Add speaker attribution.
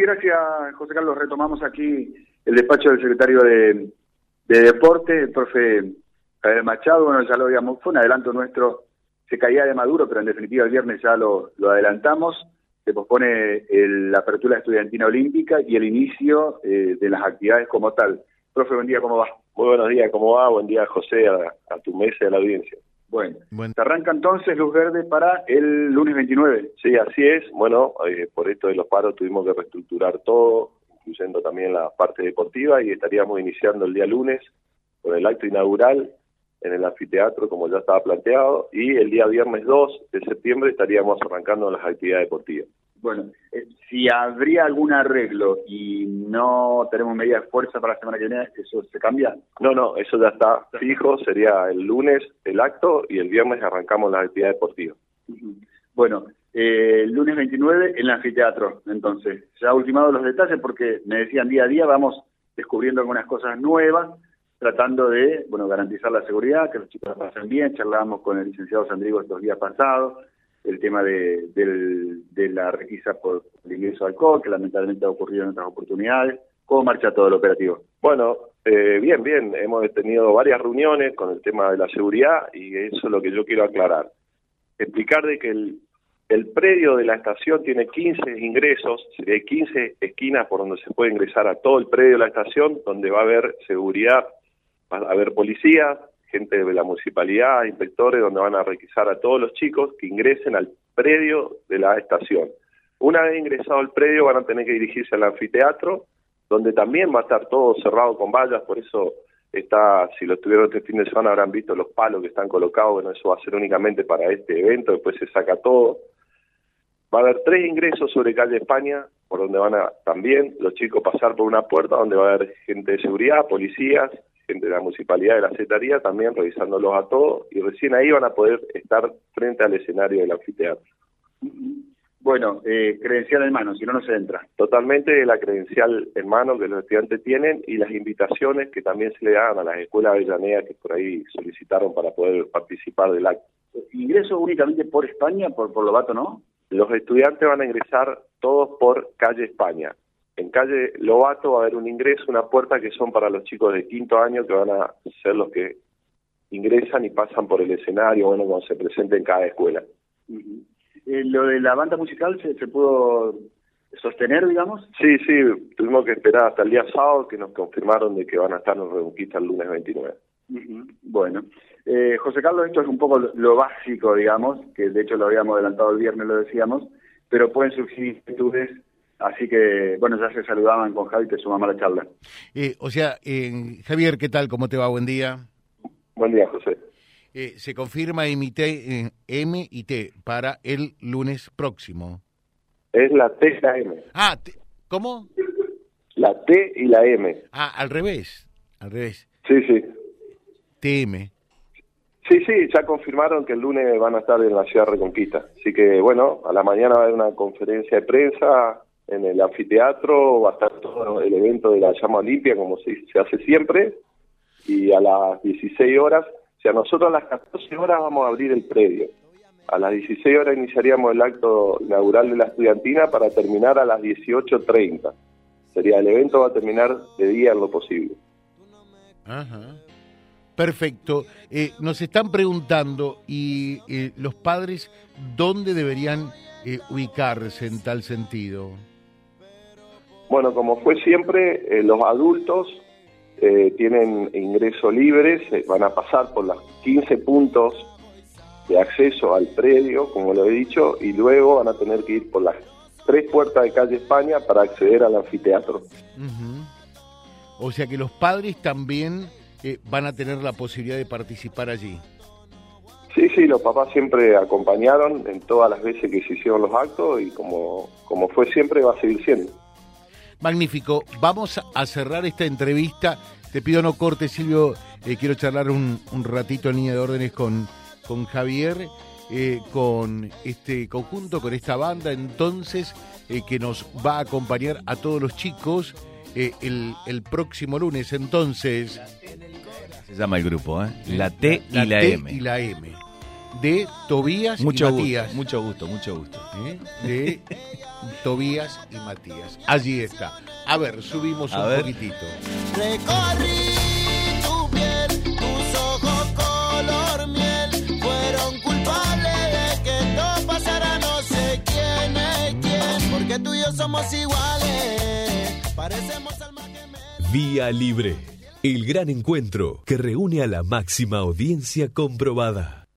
Speaker 1: Gracias, José Carlos. Retomamos aquí el despacho del secretario de, Deporte, el profe Javier Machado. Bueno, ya lo habíamos, fue un adelanto nuestro, se caía de Maduro, pero en definitiva el viernes ya lo, adelantamos. Se pospone la apertura estudiantina olímpica y el inicio eh, de las actividades como tal. Profe, buen día, ¿cómo va?
Speaker 2: Muy buenos días, ¿cómo va? Buen día, José, a, a tu mesa y a la audiencia.
Speaker 1: Bueno, se arranca entonces luz verde para el lunes 29.
Speaker 2: Sí, así es. Bueno, eh, por esto de los paros tuvimos que reestructurar todo, incluyendo también la parte deportiva, y estaríamos iniciando el día lunes con el acto inaugural en el anfiteatro, como ya estaba planteado, y el día viernes 2 de septiembre estaríamos arrancando las actividades deportivas.
Speaker 1: Bueno, eh, si habría algún arreglo y no tenemos medida de fuerza para la semana que viene, ¿eso se cambia?
Speaker 2: No, no, eso ya está fijo, sería el lunes el acto y el viernes arrancamos la actividad deportiva.
Speaker 1: Bueno, eh, el lunes 29 en el anfiteatro, entonces, ya ultimado los detalles porque me decían día a día vamos descubriendo algunas cosas nuevas, tratando de, bueno, garantizar la seguridad, que los chicos pasen bien, charlábamos con el licenciado Sandrigo estos días pasados, el tema de, de la requisa por el ingreso de alcohol, que lamentablemente ha ocurrido en otras oportunidades. ¿Cómo marcha todo el operativo?
Speaker 2: Bueno, eh, bien, bien. Hemos tenido varias reuniones con el tema de la seguridad y eso es lo que yo quiero aclarar. Explicar de que el, el predio de la estación tiene 15 ingresos, hay 15 esquinas por donde se puede ingresar a todo el predio de la estación, donde va a haber seguridad, va a haber policía, gente de la municipalidad, inspectores, donde van a requisar a todos los chicos que ingresen al predio de la estación. Una vez ingresado al predio van a tener que dirigirse al anfiteatro, donde también va a estar todo cerrado con vallas, por eso está, si lo estuvieron este fin de semana habrán visto los palos que están colocados, bueno, eso va a ser únicamente para este evento, después se saca todo. Va a haber tres ingresos sobre calle España, por donde van a también los chicos pasar por una puerta, donde va a haber gente de seguridad, policías, gente de la municipalidad de la Secretaría también revisándolos a todos y recién ahí van a poder estar frente al escenario del anfiteatro.
Speaker 1: Bueno, eh, credencial en mano, si no, no se entra.
Speaker 2: Totalmente la credencial en mano que los estudiantes tienen y las invitaciones que también se le dan a las escuelas avellaneas que por ahí solicitaron para poder participar del acto.
Speaker 1: ¿Ingreso únicamente por España, por, por Lobato, no?
Speaker 2: Los estudiantes van a ingresar todos por calle España. En calle Lobato va a haber un ingreso, una puerta que son para los chicos de quinto año que van a ser los que ingresan y pasan por el escenario, bueno, cuando se presente en cada escuela.
Speaker 1: Eh, ¿Lo de la banda musical se, se pudo sostener, digamos?
Speaker 2: Sí, sí, tuvimos que esperar hasta el día sábado que nos confirmaron de que van a estar en Reconquista el lunes 29.
Speaker 1: Bueno, eh, José Carlos, esto es un poco lo, básico, digamos, que de hecho lo habíamos adelantado el viernes, lo decíamos, pero pueden surgir inquietudes Así que, bueno, ya se saludaban con Javi, te sumamos a la charla.
Speaker 3: Eh, o sea, eh, Javier, ¿qué tal? ¿Cómo te va? Buen día.
Speaker 2: Buen día, José.
Speaker 3: Eh, se confirma MIT, M y T para el lunes próximo.
Speaker 2: Es la T y la M.
Speaker 3: Ah, ¿cómo?
Speaker 2: La T y la M.
Speaker 3: Ah, al revés, al revés.
Speaker 2: Sí, sí.
Speaker 3: TM.
Speaker 2: Sí, sí, ya confirmaron que el lunes van a estar en la ciudad Reconquista. Así que, bueno, a la mañana va a haber una conferencia de prensa en el anfiteatro, va a estar todo el evento de la llama olimpia, como se, hace siempre, y a las 16 horas, o sea, nosotros a las 14 horas vamos a abrir el predio. A las 16 horas iniciaríamos el acto inaugural de la estudiantina para terminar a las 18.30. Sería el evento va a terminar de día en lo posible.
Speaker 3: Ajá. Perfecto. Eh, nos están preguntando, ¿y eh, los padres dónde deberían eh, ubicarse en tal sentido?
Speaker 2: Bueno, como fue siempre, eh, los adultos eh, tienen ingreso libre, van a pasar por los 15 puntos de acceso al predio, como lo he dicho, y luego van a tener que ir por las tres puertas de calle España para acceder al anfiteatro.
Speaker 3: O sea que los padres también eh, van a tener la posibilidad de participar allí.
Speaker 2: Sí, sí, los papás siempre acompañaron en todas las veces que se hicieron los actos y como, como fue siempre va a seguir siendo.
Speaker 3: Magnífico. Vamos a cerrar esta entrevista. Te pido no corte, Silvio. Eh, quiero charlar un, ratito en línea de órdenes con, con Javier, eh, con este conjunto, con esta banda, entonces, eh, que nos va a acompañar a todos los chicos el, el, próximo lunes. Entonces.
Speaker 4: Se llama el grupo, ¿eh? La T y la,
Speaker 3: M. Y la M. De Tobías
Speaker 4: mucho
Speaker 3: y Matías.
Speaker 4: mucho gusto, mucho gusto.
Speaker 3: De Tobías y Matías. Allí está. A ver, subimos
Speaker 4: A
Speaker 3: un
Speaker 4: ver.
Speaker 3: poquitito.
Speaker 5: Recorrí tu piel, tus ojos color miel fueron culpables de que esto pasara. No sé quién es quién, porque tú y yo somos iguales. Parecemos almas gemelas.
Speaker 6: Vía Libre, el gran encuentro que reúne a la máxima audiencia comprobada.